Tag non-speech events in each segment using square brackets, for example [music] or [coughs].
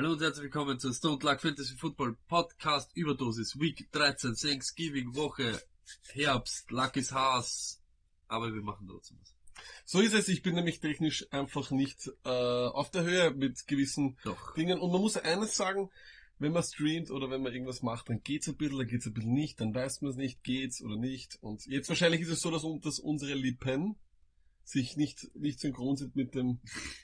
Hallo und herzlich willkommen zur Stone Luck Fantasy Football Podcast Überdosis Week 13 Thanksgiving Woche Herbst Lucky's Haas aber wir machen trotzdem was. So ist es, ich bin nämlich technisch einfach nicht äh, auf der Höhe mit gewissen Doch. Dingen und man muss eines sagen, wenn man streamt oder wenn man irgendwas macht, dann geht's ein bisschen, dann geht's ein bisschen nicht, dann weiß man es nicht, geht's oder nicht und jetzt wahrscheinlich ist es so, dass, dass unsere Lippen sich nicht, nicht synchron sind mit dem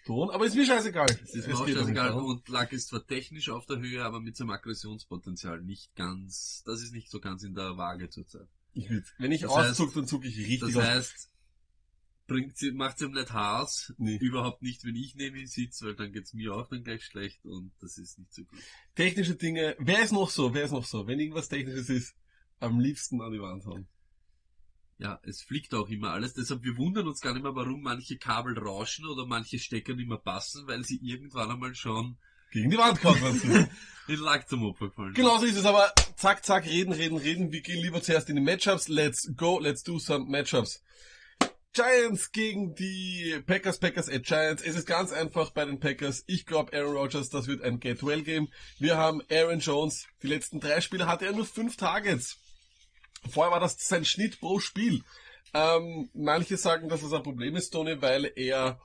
Ton, aber ist mir scheißegal. Es ist mir scheißegal und Luck ist zwar technisch auf der Höhe, aber mit seinem Aggressionspotenzial nicht ganz, das ist nicht so ganz in der Waage zurzeit. Ich will, wenn ich Das heißt- dann zucke ich richtig Das heißt, bringt sie, macht ihm nicht Haas, Nee. überhaupt nicht, wenn ich neben ihm sitze, weil dann geht's mir auch dann gleich schlecht und das ist nicht so gut. Technische Dinge, wer ist noch so, wer ist noch so? Wenn irgendwas Technisches ist, am liebsten an die Wand hauen. Ja, es fliegt auch immer alles, deshalb wir wundern uns gar nicht mehr, warum manche Kabel rauschen oder manche Stecker nicht mehr passen, weil sie irgendwann einmal schon Gegen die Wand gehauen werden. [laughs] in Lack zum Opfer gefallen sind. Genau so ist es, aber zack, zack, reden, reden, reden. Wir gehen lieber zuerst in die Matchups. Let's go, let's do some Matchups. Giants gegen die Packers, Packers at Giants. Es ist ganz einfach bei den Packers. Ich glaube Aaron Rodgers, das wird ein Get-Well-Game. Wir haben Aaron Jones. Die letzten drei Spiele hatte er nur fünf Targets. Vorher war das sein Schnitt pro Spiel. Ähm, manche sagen, dass das ein Problem ist, Tony, weil er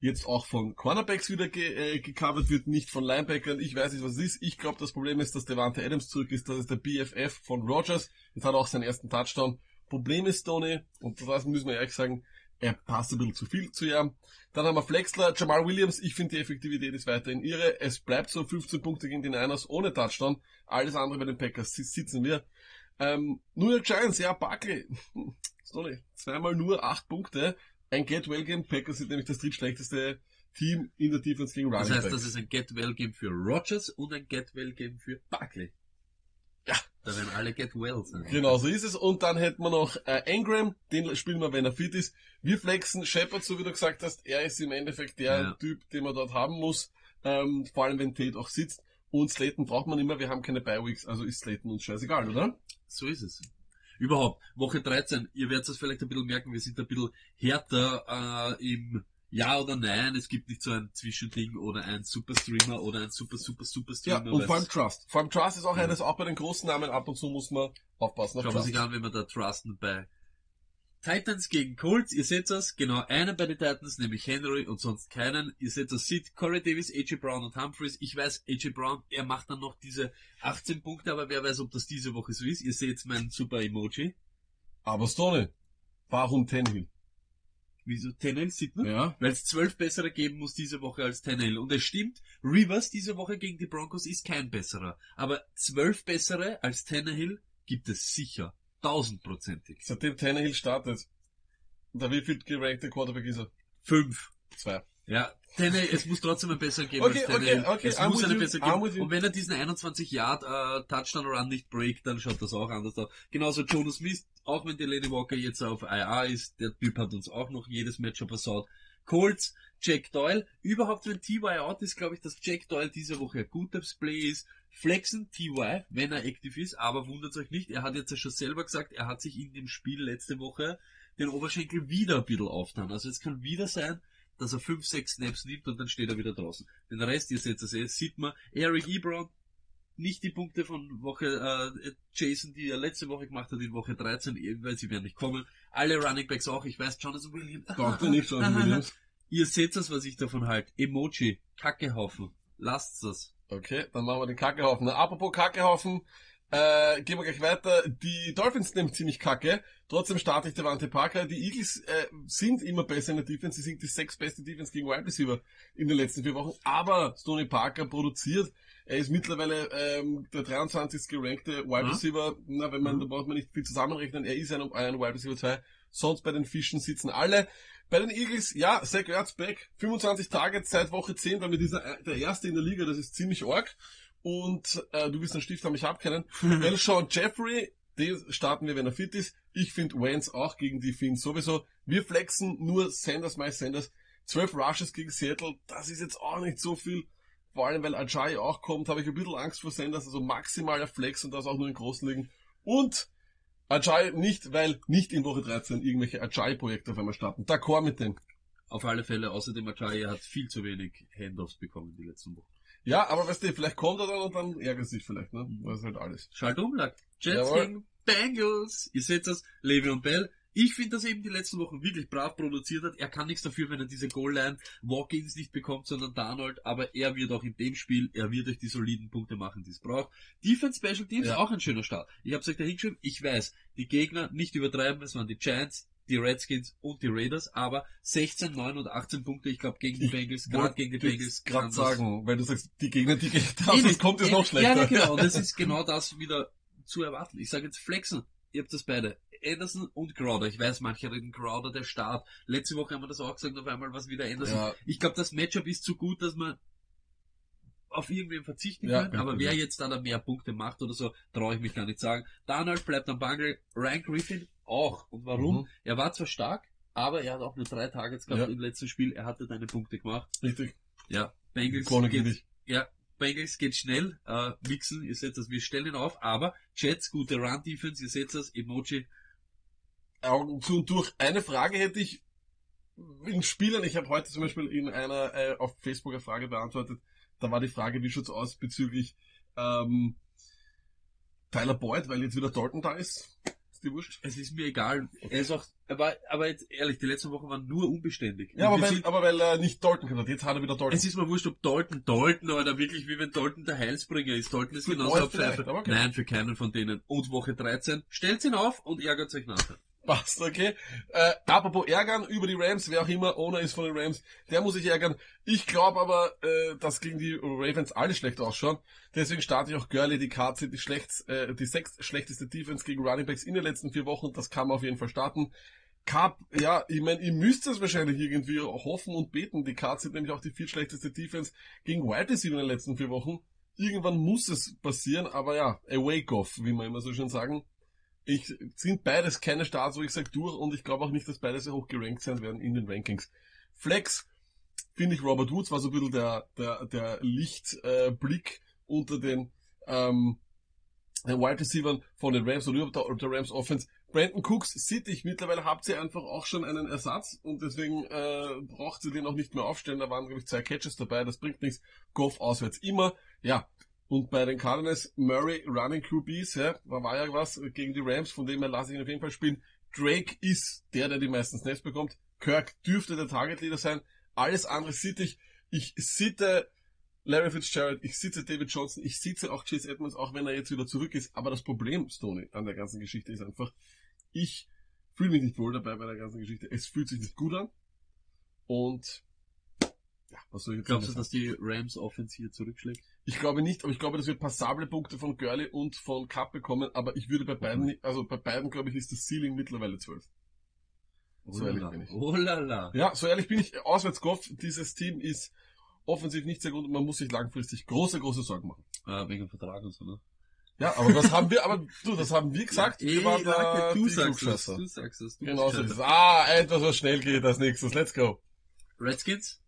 jetzt auch von Cornerbacks wieder ge äh, gecovert wird, nicht von Linebackern. Ich weiß nicht, was es ist. Ich glaube, das Problem ist, dass Devante Adams zurück ist. Das ist der BFF von Rogers. Jetzt hat er auch seinen ersten Touchdown. Problem ist, Tony, und das müssen wir ehrlich sagen, er passt ein bisschen zu viel zu ihm. Dann haben wir Flexler, Jamal Williams. Ich finde, die Effektivität ist weiterhin irre. Es bleibt so 15 Punkte gegen die Niners ohne Touchdown. Alles andere bei den Packers si- sitzen wir. Ähm, New York Giants, ja, Barkley. [laughs] Sorry, zweimal nur acht Punkte. Ein Get-Well-Game. Packers sind nämlich das drittschlechteste Team in der Defense gegen Das Running heißt, Back. das ist ein Get-Well-Game für Rogers und ein Get-Well-Game für Buckley. Ja. Da werden alle Get-Well sein. Genau so ist es. Und dann hätten wir noch äh, Engram, den spielen wir, wenn er fit ist. Wir flexen Shepard, so wie du gesagt hast, er ist im Endeffekt der Ja. Typ, den man dort haben muss. Ähm, vor allem wenn Tate auch sitzt. Und Slayton braucht man immer, wir haben keine Bi-Weeks, also ist Slayton uns scheißegal, oder? So ist es. Überhaupt, Woche 13, ihr werdet es vielleicht ein bisschen merken, wir sind ein bisschen härter äh, im Ja oder Nein. Es gibt nicht so ein Zwischending oder ein Superstreamer oder ein super, super, super Ja, und vor allem Trust. Vor allem Trust ist auch Ja. eines, auch bei den großen Namen ab und zu muss man aufpassen auf Schauen wir sich an, wenn wir da trusten bei Titans gegen Colts. Ihr seht das, genau einen bei den Titans, nämlich Henry und sonst keinen. Ihr seht das, sieht Corey Davis, AJ Brown und Humphreys. Ich weiß, AJ Brown, er macht dann noch diese 18 Punkte, aber wer weiß, ob das diese Woche so ist. Ihr seht mein super Emoji. Aber Stone, warum Tenhill? Wieso Tannehill sieht man? Ja. Weil es zwölf bessere geben muss diese Woche als Tannehill. Und es stimmt, Rivers diese Woche gegen die Broncos ist kein besserer. Aber zwölf bessere als Tannehill gibt es sicher. Tausendprozentig. Seitdem Tannehill startet, da wie viel gerankte Quarterback ist er? Fünf. Zwei. Ja, Tannehill, es muss trotzdem ein besser geben Okay, als Tannehill. okay, okay, es I'm muss einen besser geben. Und wenn er diesen 21 Yard äh, Touchdown Run nicht breakt, dann schaut das auch anders aus. Genauso Jonas Smith, auch wenn Delaney Walker jetzt auf IA ist, der Typ hat uns auch noch jedes Matchup versaut. Colts, Jack Doyle. Überhaupt, wenn TY out ist, glaube ich, dass Jack Doyle diese Woche ein gutes Play ist. Flexen TY, wenn er aktiv ist, aber wundert euch nicht, er hat jetzt ja schon selber gesagt, er hat sich in dem Spiel letzte Woche den Oberschenkel wieder ein bisschen auftan. Also es kann wieder sein, dass er 5, 6 Snaps nimmt und dann steht er wieder draußen. Den Rest, ihr seht das eh, sieht man. Eric Ebron, nicht die Punkte von Woche äh, Jason, die er letzte Woche gemacht hat in Woche 13, eh, weil sie werden nicht kommen. Alle Running Backs auch, ich weiß, Jonathan Williams. [laughs] Dr. nicht Jonathan Williams. Ihr seht das, was ich davon halte. Emoji, Kackehaufen. Lasst das. Okay, dann machen wir den Kackehaufen. Apropos Kackehaufen, äh, gehen wir gleich weiter. Die Dolphins nehmen ziemlich Kacke. Trotzdem starte ich Devante Parker. Die Eagles äh, sind immer besser in der Defense. Sie sind die sechs beste Defense gegen Wide Receiver in den letzten vier Wochen. Aber Stoney Parker produziert. Er ist mittlerweile ähm, der 23. gerankte Wide Mhm. Receiver. Na, wenn man, Mhm. da braucht man nicht viel zusammenrechnen. Er ist ein, ein Wide Receiver 2. Sonst bei den Fischen sitzen alle. Bei den Eagles, ja, Zach Ertz back. 25 Targets seit Woche 10, damit ist er der erste in der Liga. Das ist ziemlich arg. Und äh, du wirst einen Stift haben, ich hab keinen. [laughs] Elshon Jeffrey, den starten wir, wenn er fit ist. Ich finde Wentz auch gegen die Finns sowieso. Wir flexen nur Sanders, Miles Sanders. 12 Rushes gegen Seattle, das ist jetzt auch nicht so viel. Vor allem, weil Ajay auch kommt, habe ich ein bisschen Angst vor Sanders, also maximaler Flex und das auch nur in großen Ligen. Und Ajay nicht, weil nicht in Woche 13 irgendwelche Ajay-Projekte auf einmal starten. D'accord mit dem. Auf alle Fälle, außerdem Ajayi hat viel zu wenig Handoffs bekommen die letzten Wochen. Ja, aber weißt du, vielleicht kommt er dann und dann ärgert sich vielleicht, ne? Das ist halt alles. Schalt Umlag. Jets Jawohl. gegen Bengals. Ihr seht das, Le'Veon Bell. Ich finde, dass er eben die letzten Wochen wirklich brav produziert hat. Er kann nichts dafür, wenn er diese Goal-Line Walk-ins nicht bekommt, sondern Darnold. Aber er wird auch in dem Spiel, er wird euch die soliden Punkte machen, die es braucht. Defense Special Teams, Ja. auch ein schöner Start. Ich habe es euch da hingeschrieben. Ich weiß, die Gegner nicht übertreiben. Es waren die Giants, die Redskins und die Raiders. Aber 16, 9 und 18 Punkte, ich glaube, gegen die Bengals, gerade gegen die Bengals. gerade das- sagen, weil du sagst, die Gegner, die Gegner, es nicht. kommt Eh- noch schlechter. Ja, genau. Und das [laughs] ist genau das wieder zu erwarten. Ich sage jetzt flexen. Ihr habt das beide. Anderson und Crowder. Ich weiß, manche reden Crowder der Start. Letzte Woche haben wir das auch gesagt, auf einmal was wieder Anderson. Ja. Ich glaube, das Matchup ist zu gut, dass man auf irgendwen verzichten Ja, kann, aber wer jetzt da, mehr Punkte macht oder so, traue ich mich gar nicht sagen. Donald bleibt am Bangel, Ryan Griffin auch. Und warum? Mhm. Er war zwar stark, aber er hat auch nur drei Targets gehabt Ja. im letzten Spiel. Er hatte deine Punkte gemacht. Richtig. Ja, Bengals geht- ja, Bengals geht schnell, äh, mixen, ihr seht das, wir stellen ihn auf, aber Jets, gute Run-Defense, ihr seht das, Emoji, Augen zu und durch. Eine Frage hätte ich in Spielern, ich habe heute zum Beispiel in einer äh, auf Facebook eine Frage beantwortet, da war die Frage, wie schaut's aus bezüglich ähm, Tyler Boyd, weil jetzt wieder Dalton da ist. Ist die wurscht? es ist mir egal, er ist auch, er war, aber jetzt ehrlich, die letzten Wochen waren nur unbeständig. Ja, aber weil, aber weil er nicht Dalton kann. Jetzt hat er wieder Dalton. es ist mir wurscht, ob Dalton, Dalton, oder wirklich wie wenn Dalton der Heilsbringer ist. Dalton ist Für genauso ein Pfeife. aber okay. Nein, für keinen von denen. Und Woche 13, stellt ihn auf und ärgert euch nachher. Passt, okay. Äh, apropos ärgern über die Rams, wer auch immer Owner ist von den Rams, der muss sich ärgern. Ich glaube aber, äh, dass gegen die Ravens alle schlecht ausschauen. Deswegen starte ich auch Gurley, die KC, die schlecht, äh, die sechst schlechteste Defense gegen Running Backs in den letzten vier Wochen. Das kann man auf jeden Fall starten. Cup, ja, ich meine, ihr müsst es wahrscheinlich irgendwie hoffen und beten. Die KC hat nämlich auch die viertschlechteste Defense gegen Wide Receiver in den letzten vier Wochen. Irgendwann muss es passieren, aber ja, a wake-off, wie man immer so schön sagen. Ich sind beides keine Starts, wo ich sage durch und ich glaube auch nicht, dass beide sehr hoch gerankt sein werden in den Rankings. Flex finde ich Robert Woods war so ein bisschen der, der, der Lichtblick äh, unter den ähm, den Wide Receivers von den Rams oder überhaupt der, Rams Offense. Brandon Cooks sieht ich mittlerweile habt ihr einfach auch schon einen Ersatz und deswegen äh, braucht sie den auch nicht mehr aufstellen. Da waren glaube ich zwei Catches dabei, das bringt nichts. Goff auswärts immer. Ja, und bei den Cardinals, Murray Running QBs, ja, da war ja was gegen die Rams, von dem her lasse ich ihn auf jeden Fall spielen. Drake ist der, der die meisten Snaps bekommt. Kirk dürfte der Target Leader sein. Alles andere sitze ich. Ich sitte Larry Fitzgerald, ich sitze David Johnson, ich sitze auch Chase Edmonds, auch wenn er jetzt wieder zurück ist. Aber das Problem, Stoney, an der ganzen Geschichte ist einfach, ich fühle mich nicht wohl dabei bei der ganzen Geschichte. Es fühlt sich nicht gut an. Und ja, jetzt Glaubst du, dass die Rams Offense hier zurückschlägt? Ich glaube nicht, aber ich glaube, dass wir passable Punkte von Gurley und von Cup bekommen, aber ich würde bei beiden, nicht- also bei beiden glaube ich ist das Ceiling mittlerweile 12. So ehrlich bin ich. Oh la la. Ja, so ehrlich bin ich, auswärts Goff, dieses Team ist offensiv nicht sehr gut und man muss sich langfristig große, große Sorgen machen. Äh, wegen Vertrag und so, ne? Ja, aber das haben wir, aber du, das haben wir gesagt, Ja, wir eh, waren Lacke, du sagst Klugscheißer. du sagst das. Du Genau so ist es. Ah, etwas, was schnell geht als nächstes. Let's go. Redskins?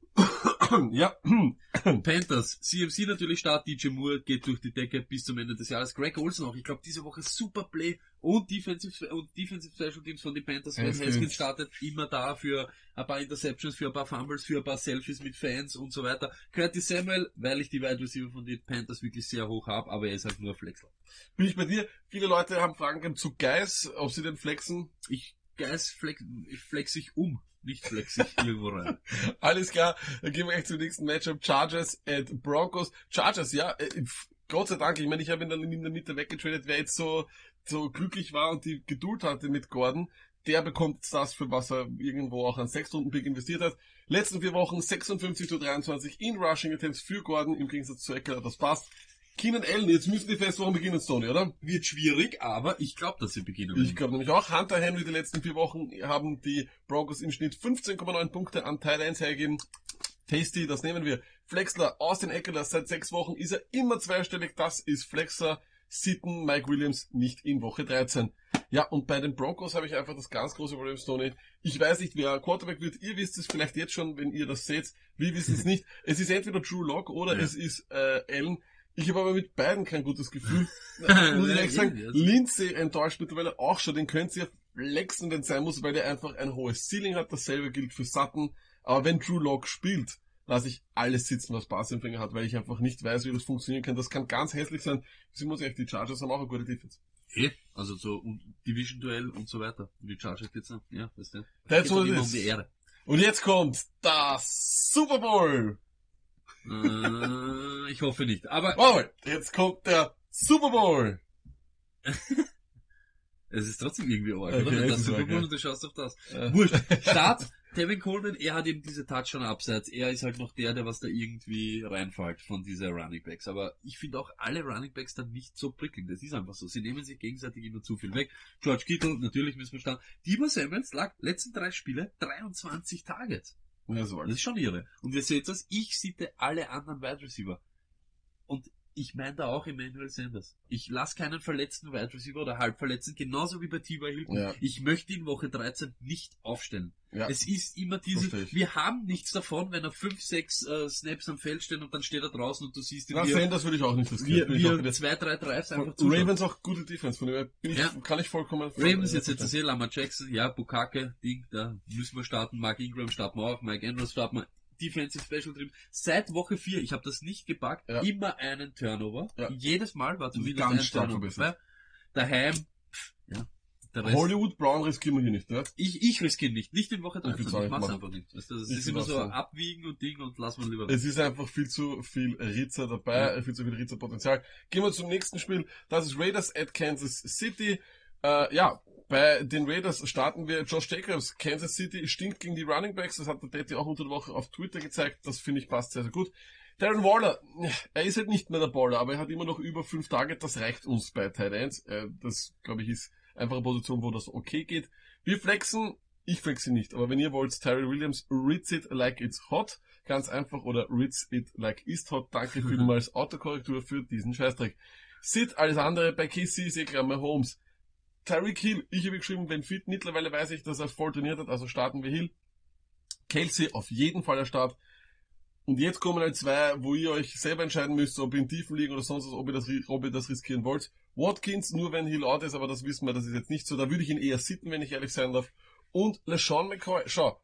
[coughs] ja, [coughs] Panthers, CMC natürlich Start, DJ Moore geht durch die Decke bis zum Ende des Jahres. Greg Olsen auch, ich glaube diese Woche super Play und Defensive, und Defensive Special Teams von den Panthers. Wenn Haskins. Startet, immer da für ein paar Interceptions, für ein paar Fumbles, für ein paar Selfies mit Fans und so weiter. Curtis Samuel, weil ich die Wide Receiver von den Panthers wirklich sehr hoch habe, aber er ist halt nur Flexler. bin ich bei dir. Viele Leute haben Fragen zu Geis, ob sie den flexen. Ich, Geist, flex, ich flex ich um, nicht flex ich irgendwo rein. [laughs] Alles klar, dann gehen wir gleich zum nächsten Matchup. Chargers at Broncos. Chargers, ja, äh, Gott sei Dank. Ich meine, ich habe ihn dann in der Mitte weggetradet. Wer jetzt so, so glücklich war und die Geduld hatte mit Gordon, der bekommt das, für was er irgendwo auch an sechs Stunden Pick investiert hat. Letzten vier Wochen 56 zu 23 in Rushing Attempts für Gordon, im Gegensatz zu Eckler, das passt. Keenan Allen, jetzt müssen die Festwochen beginnen, Stoney, oder? Wird schwierig, aber ich glaube, dass sie beginnen. Ich glaube nämlich auch, Hunter Henry die letzten vier Wochen haben die Broncos im Schnitt 15,9 Punkte an Teil 1 hergegeben. Tasty, das nehmen wir. Flexler, Austin Eckler, seit sechs Wochen ist er immer zweistellig. Das ist Flexler. Sitten, Mike Williams nicht in Woche 13. Ja, und bei den Broncos habe ich einfach das ganz große Problem, Stoney. Ich weiß nicht, wer Quarterback wird. Ihr wisst es vielleicht jetzt schon, wenn ihr das seht. Wir wissen es nicht. Es ist entweder Drew Lock oder Ja. es ist äh, Allen. Ich habe aber mit beiden kein gutes Gefühl. [laughs] Muss ich ehrlich sagen, Ja, Lindsay enttäuscht mittlerweile auch schon. Den könnt ihr flexen, wenn sein muss, weil der einfach ein hohes Ceiling hat. Dasselbe gilt für Sutton. Aber wenn Drew Lock spielt, lasse ich alles sitzen, was Passempfänger hat, weil ich einfach nicht weiß, wie das funktionieren kann. Das kann ganz hässlich sein. Sie muss echt, die Chargers haben auch eine gute Defense. Eh, also so Division-Duell und so weiter. Die Chargers noch, ja, weißt du. That's what doch it is. um die Ehre. Und jetzt kommt das Super Bowl. Äh, ich hoffe nicht. Aber Wow, jetzt kommt der Super Bowl. [laughs] es ist trotzdem irgendwie arg, Okay, oder? Das Super Bowl ja. und du schaust auf das. Äh, Wurscht. [laughs] Start, Tevin Coleman, er hat eben diese Touchdown abseits. Er ist halt noch der, der was da irgendwie reinfällt von dieser Running Backs. Aber ich finde auch alle Running Backs dann nicht so prickelnd. Das ist einfach so. Sie nehmen sich gegenseitig immer zu viel weg. George Kittle, natürlich müssen wir starten. Debo Samuels lag letzten drei Spiele 23 Targets. Ja, so ist schon irre. Und wir sehen das, ich sitte alle anderen Wide Receiver. Ich meine da auch Emmanuel Sanders. Ich lasse keinen verletzten Wide Receiver oder halbverletzten, genauso wie bei T.Y. Hilton. Ja. Ich möchte ihn Woche 13 nicht aufstellen. Ja. Es ist immer diese, wir haben nichts davon, wenn er fünf, sechs äh, Snaps am Feld stehen und dann steht er draußen und du siehst ihn, Na, er, Sanders würde ich auch nicht riskieren. er wieder- zwei, drei Drives einfach zuschaut. Ravens auch gute Defense, von dem her bin ich, Ja. kann ich vollkommen Ravens jetzt jetzt sehen, Lama Jackson, ja, Bukake, Ding, da müssen wir starten, Mark Ingram starten wir auch, Mike Andrews starten wir, Defensive Special Team. Seit Woche 4, ich habe das nicht gepackt, Ja. immer einen Turnover. Ja. Jedes Mal war zumindest Ganz ein stark Turnover. verbessert. Daheim, pff, ja. Hollywood Brown riskieren wir hier nicht, ja? Ich, ich riskiere nicht, nicht in Woche Ich 13, würd's ich, auch nicht mach's einfach nicht. Weißt du, das Ich ist immer so abwiegen und Ding und lass mal lieber. Es ist einfach viel zu viel Ritzer dabei, viel zu viel Ritzerpotenzial. Gehen wir zum nächsten Spiel. Das ist Raiders at Kansas City. Äh, ja, bei den Raiders starten wir Josh Jacobs. Kansas City stinkt gegen die Running Backs. Das hat der Daddy auch unter der Woche auf Twitter gezeigt. Das finde ich passt sehr, sehr gut. Darren Waller, er ist halt nicht mehr der Baller, aber er hat immer noch über fünf Tage. Das reicht uns bei Tight Ends. Äh, das, glaube ich, ist einfach eine Position, wo das okay geht. Wir flexen, ich flexe nicht, aber wenn ihr wollt, Tyrell Williams, ritz it like it's hot. Ganz einfach, oder ritz it like it's hot. Danke [laughs] vielmals Autokorrektur für diesen Scheißdreck. Sit, alles andere bei KC klar, Holmes. Tyreek Hill, ich habe geschrieben, wenn fit, mittlerweile weiß ich, dass er voll trainiert hat, also starten wir Hill. Kelsey auf jeden Fall der Start. Und jetzt kommen halt zwei, wo ihr euch selber entscheiden müsst, ob ihr in Tiefen liegen oder sonst was, ob ihr das, ob ihr das riskieren wollt. Watkins, nur wenn Hill out ist, aber das wissen wir, das ist jetzt nicht so. Da würde ich ihn eher sitten, wenn ich ehrlich sein darf. Und LeSean McCoy, schau,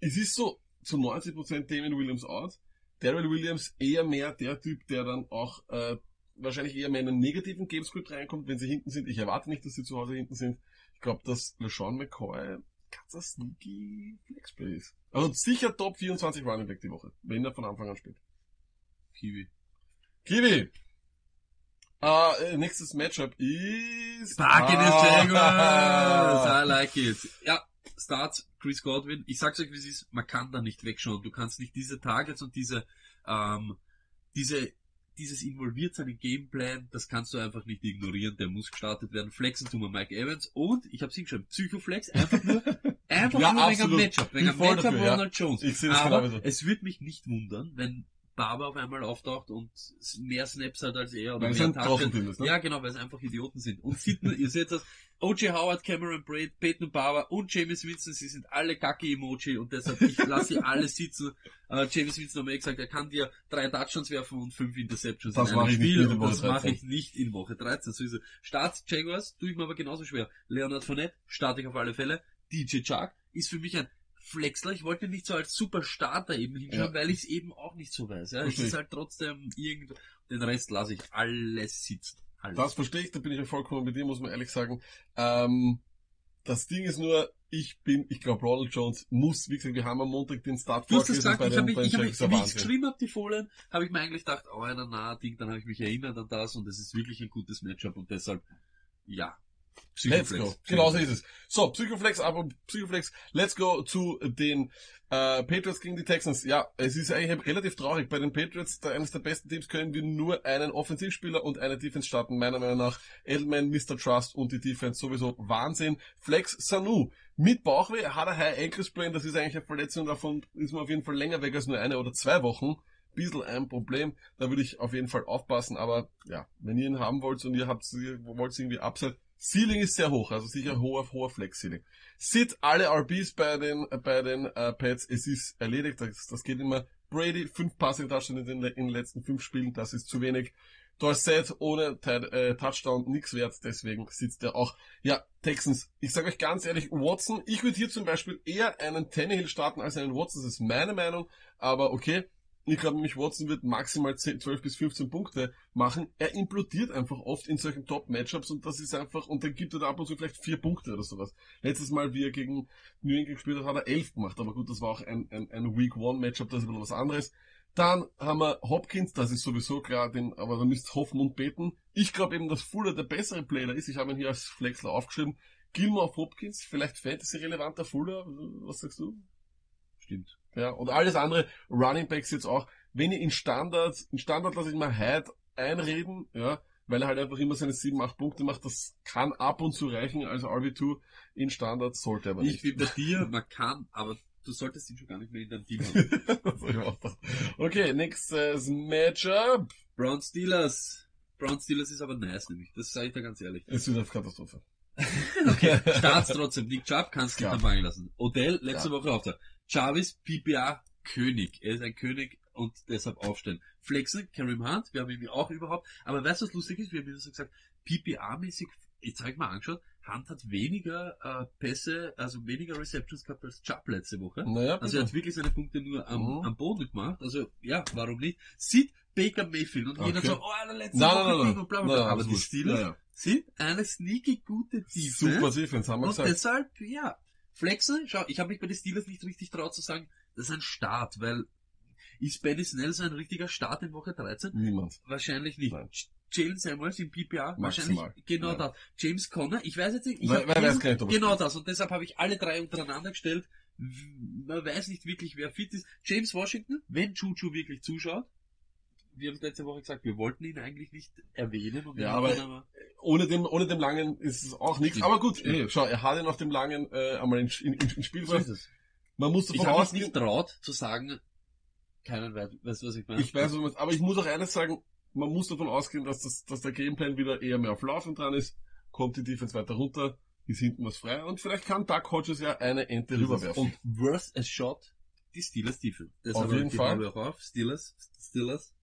es ist so, zu 90% Damien Williams out. Daryl Williams eher mehr der Typ, der dann auch äh, wahrscheinlich eher mehr in einen negativen Gamescript reinkommt, wenn sie hinten sind. Ich erwarte nicht, dass sie zu Hause hinten sind. Ich glaube, dass LeSean McCoy ganz ein sneaky Flexplay ist. Also sicher Top 24 Running Back die Woche, wenn er von Anfang an spielt. Kiwi. Kiwi! Äh, nächstes Matchup ist... Parkin is Ah. Jaguars! I like it. Ja, Starts Chris Godwin. Ich sag's euch, wie es ist, man kann da nicht wegschauen. Du kannst nicht diese Targets und diese, ähm, diese, dieses involviert sein im Gameplan, das kannst du einfach nicht ignorieren. Der muss gestartet werden. Flexen tun wir Mike Evans und, ich hab's hingeschrieben, Psychoflex, einfach nur, [laughs] einfach Ja, nur wegen am Matchup, wegen voll Matchup dafür, ja. Ronald Jones. Ich sehe das Aber genau so. es würde mich nicht wundern, wenn Barber auf einmal auftaucht und mehr Snaps hat als er oder Weil mehr ist, ne? Ja, genau, weil es einfach Idioten sind. Und sieht nur, ihr seht das, O.J. Howard, Cameron Braid, Peyton Barber und James Winston, sie sind alle Kacke-Emoji und deshalb, ich lasse sie alle sitzen. Äh, James Winston hat mir gesagt, er kann dir drei Touchdowns werfen und fünf Interceptions Das in einem Spiel und das mache 13. ich nicht in Woche 13. So ist es. Start Jaguars, tue ich mir aber genauso schwer. Leonard Fournette, starte ich auf alle Fälle. DJ Chark ist für mich ein Flexler. Ich wollte nicht so als super Starter eben hinschauen, Ja. weil ich es eben auch nicht so weiß. Ja. Es ist halt trotzdem irgendwo, den Rest lasse ich alles sitzen. Alles. Das verstehe ich, da bin ich ja vollkommen bei dir, muss man ehrlich sagen. Ähm, das Ding ist nur, ich bin, ich glaube, Ronald Jones muss, wie gesagt, wir haben am Montag den Start Du hast es vorgelesen gesagt, ich habe mich, bei ich hab mich, Jaguars, wie ich geschrieben habe, die Folien, habe ich mir eigentlich gedacht, oh, einer na, Ding, dann habe ich mich erinnert an das und es ist wirklich ein gutes Matchup und deshalb, ja. Let's go. Genau so ist es. So, Psychoflex, aber Psychoflex, let's go zu den äh, Patriots gegen die Texans. Ja, es ist eigentlich relativ traurig. Bei den Patriots, der, eines der besten Teams, können wir nur einen Offensivspieler und eine Defense starten. Meiner Meinung nach Edelman, Mr. Trust und die Defense sowieso Wahnsinn. Flex Sanu mit Bauchweh, hat er High Ankle Sprain, das ist eigentlich eine Verletzung, davon ist man auf jeden Fall länger weg als nur eine oder zwei Wochen. Bisschen ein Problem, da würde ich auf jeden Fall aufpassen, aber ja, wenn ihr ihn haben wollt und ihr habt, ihr wollt irgendwie Upside, Ceiling ist sehr hoch, also sicher hoher, hoher Flex-Ceiling. Sit alle RBs bei den, bei den äh, Pets, es ist erledigt, das, das geht immer. Brady, fünf Passing Touchdowns in den, in den letzten fünf Spielen, das ist zu wenig. Dorset ohne äh, Touchdown nix wert, deswegen sitzt er auch. Ja, Texans, ich sage euch ganz ehrlich, Watson, ich würde hier zum Beispiel eher einen Tannehill starten als einen Watson, das ist meine Meinung, aber okay, ich glaube nämlich, Watson wird maximal 10, 12 bis 15 Punkte machen. Er implodiert einfach oft in solchen Top-Matchups und das ist einfach, und dann gibt er da ab und zu vielleicht vier Punkte oder sowas. Letztes Mal, wie er gegen New England gespielt hat, hat er elf gemacht, aber gut, das war auch ein, ein, ein Week-One-Matchup, das ist bisschen was anderes. Dann haben wir Hopkins, das ist sowieso klar, den, aber da müsst hoffen und beten. Ich glaube eben, dass Fuller der bessere Player ist. Ich habe ihn hier als Flexler aufgeschrieben. Gilmore auf Hopkins, vielleicht Fantasy-relevanter Fuller, was sagst du? Stimmt. Ja, und alles andere, Running Backs jetzt auch, wenn ihr in Standard, in Standard lasse ich mal Hyde einreden, ja, weil er halt einfach immer seine 7, 8 Punkte macht, das kann ab und zu reichen als RB2 in Standard, sollte aber Ich nicht. bin bei dir, [laughs] man kann, aber du solltest ihn schon gar nicht mehr in deinem Team haben. [laughs] Ich okay, nächstes Matchup. Brown Steelers. Brown Steelers ist aber nice, nämlich. Das sage ich da ganz ehrlich. Es wird auf Katastrophe. [laughs] Okay, start's trotzdem. Nick Chubb kannst du nicht fangen lassen. Odell, letzte Ja. Woche auf der. Jarvis, PPA, König. Er ist ein König und deshalb aufstellen. Flexen, Kareem Hunt, wir haben ihn auch überhaupt. Aber weißt du, was lustig ist? Wir haben so gesagt, PPA-mäßig, jetzt habe ich mal angeschaut, Hunt hat weniger äh, Pässe, also weniger Receptions gehabt als Chubb letzte Woche. Naja, Also er hat wirklich seine Punkte nur am, Mhm. am Boden gemacht. Also ja, warum nicht? Sieht Baker Mayfield und jeder Okay. sagt, oh, der letzte Nein, Woche nein, nein, nein. und bla bla Nein, bla. Aber alles die. Steelers Ja, ja. sind eine sneaky gute Defense. Super Defense, haben wir Und gesagt. deshalb, ja, Flexen, schau, ich habe mich bei den Steelers nicht richtig traut zu sagen, das ist ein Start, weil ist Benny Snell so ein richtiger Start in Woche 13? Niemand. Wahrscheinlich nicht. Nein. Jalen Samuels im PPA, Maximal. wahrscheinlich genau Ja. das. James Conner, ich weiß jetzt nicht, ich hab wer weiß nicht, Genau das, und deshalb habe ich alle drei untereinander gestellt. Man weiß nicht wirklich, wer fit ist. James Washington, wenn Juju wirklich zuschaut, wir haben letzte Woche gesagt, wir wollten ihn eigentlich nicht erwähnen. Ja, aber- dann Ohne dem, ohne dem langen ist es auch nichts. Aber gut, ey, schau, er hat ihn auf dem langen äh, einmal ins in, in, ins Spiel so. Man muss Ich davon habe mich ausgehen, nicht traut zu sagen, keinen weiß, weißt du, was ich meine? Ich weiß, was du meinst, aber ich muss auch eines sagen, man muss davon ausgehen, dass, das, dass der Gameplan wieder eher mehr auf Laufen dran ist, kommt die Defense weiter runter, ist hinten was frei und vielleicht kann Doug Hodges ja eine Ente rüberwerfen. Und worth a shot, die Steelers Defense. Das Auf jeden ich- Fall. Steelers, Steelers.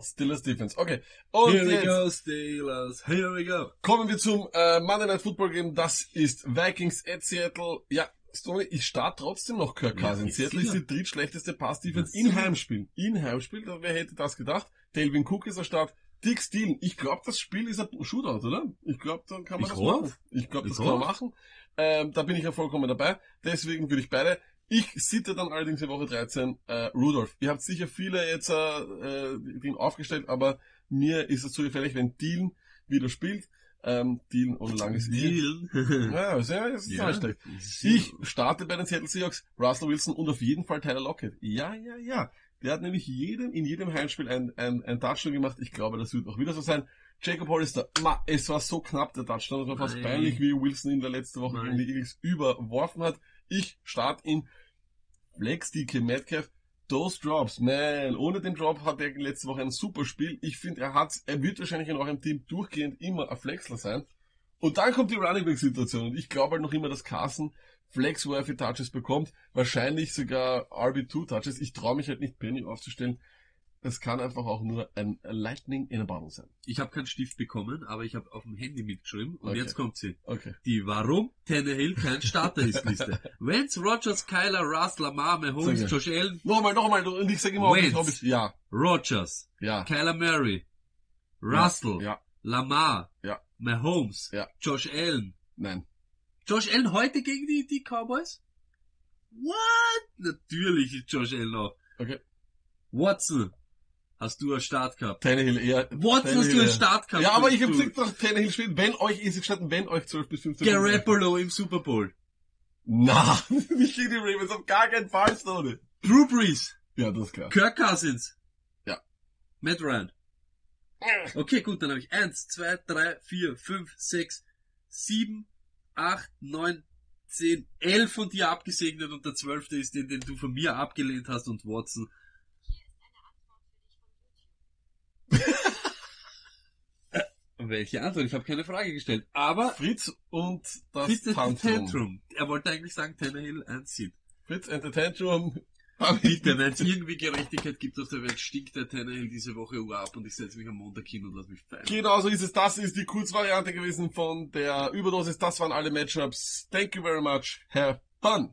Steelers Defense. Okay. Und Here we go, Steelers. Here we go. kommen wir zum äh, Monday Night Football Game. Das ist Vikings at Seattle. Ja, Story, ich starte trotzdem noch Kirk Ja, Cousins. sicher. Seattle ist die drittschlechteste Pass-Defense Ja, in sicher. Heimspiel. In Heimspiel, wer hätte das gedacht? Delvin Cook ist am Start. Dick Steele. Ich glaube, das Spiel ist ein Shootout, oder? Ich glaube, dann kann man Ich das hoffe. machen. Ich glaube, das Ich kann man machen. Ähm, da bin ich ja vollkommen dabei. Deswegen würde ich beide. Ich sitte dann allerdings in Woche 13 äh, Rudolph. Ihr habt sicher viele jetzt äh, äh, den aufgestellt, aber mir ist es zu gefährlich, wenn Dealen wieder spielt. Ähm, Dealen ohne langes I. Deal. Ja, ist ja, ist ja. schlecht. Ich starte bei den Seattle Seahawks, Russell Wilson und auf jeden Fall Tyler Lockett. Ja, ja, ja. Der hat nämlich jedem, in jedem Heimspiel ein, ein, ein Touchdown gemacht. Ich glaube, das wird auch wieder so sein. Jacob Hollister, ma, es war so knapp, der Touchdown. Es war fast Nein. peinlich, wie Wilson ihn der letzte Woche Nein. gegen die Eagles überworfen hat. Ich starte in Flex, DK Metcalf. Those Drops, man, ohne den Drop hat er letzte Woche ein super Spiel. Ich finde, er hat, er wird wahrscheinlich in eurem Team durchgehend immer ein Flexler sein. Und dann kommt die Running Back Situation und ich glaube halt noch immer, dass Carson Flexworthy Touches bekommt, wahrscheinlich sogar RB2 Touches. Ich traue mich halt nicht Penny aufzustellen. Das kann einfach auch nur ein Lightning in a Bottle sein. Ich habe keinen Stift bekommen, aber ich habe auf dem Handy mitgeschrieben und Okay. jetzt kommt sie. Okay. Die Warum Tannehill kein Starter ist Liste. [laughs] Wentz, Rogers, Kyler, Russ, Lamar, Mahomes, Sag ja. Josh Allen, Nochmal, nochmal, und ich sage immer, Wentz. ob ich, ja, Rogers, ja, Kyler Murray, Russell, ja, Lamar, Ja. Mahomes, Ja. Josh Allen. nein. Josh Allen heute gegen die, die Cowboys? What? Natürlich ist Josh Allen auch. Okay. Watson, hast du einen Start gehabt. Tannehill eher. Watson hast du Tannehill einen eher. Start gehabt. Ja, aber ich habe gesagt, dass Tannehill spielt, wenn euch, ist gestanden, wenn euch 12 bis 15 Punkte- Garoppolo im Super Bowl. Na, [laughs] nicht gegen die Ravens, auf gar keinen Fall, Stone. Drew Brees. Ja, das ist klar. Kirk Cousins. Ja. Matt Ryan. Okay, gut, dann habe ich eins, zwei, drei, vier, fünf, sechs, sieben, acht, neun, zehn, elf von dir abgesegnet und der zwölfte ist den, den du von mir abgelehnt hast und Watson. Welche Antwort? Ich habe keine Frage gestellt. Aber Fritz und das Fitness Tantrum. Tantrum. Er wollte eigentlich sagen Tannehill 1 Seed. Fritz and the Tantrum. Bitte, wenn es irgendwie Gerechtigkeit gibt auf der Welt, stinkt der Tannehill diese Woche Uhr ab und ich setze mich am Montag hin und lass mich feiern. Genau so ist es. Das ist die Kurzvariante gewesen von der Überdosis. Das waren alle Matchups. Thank you very much. Have fun.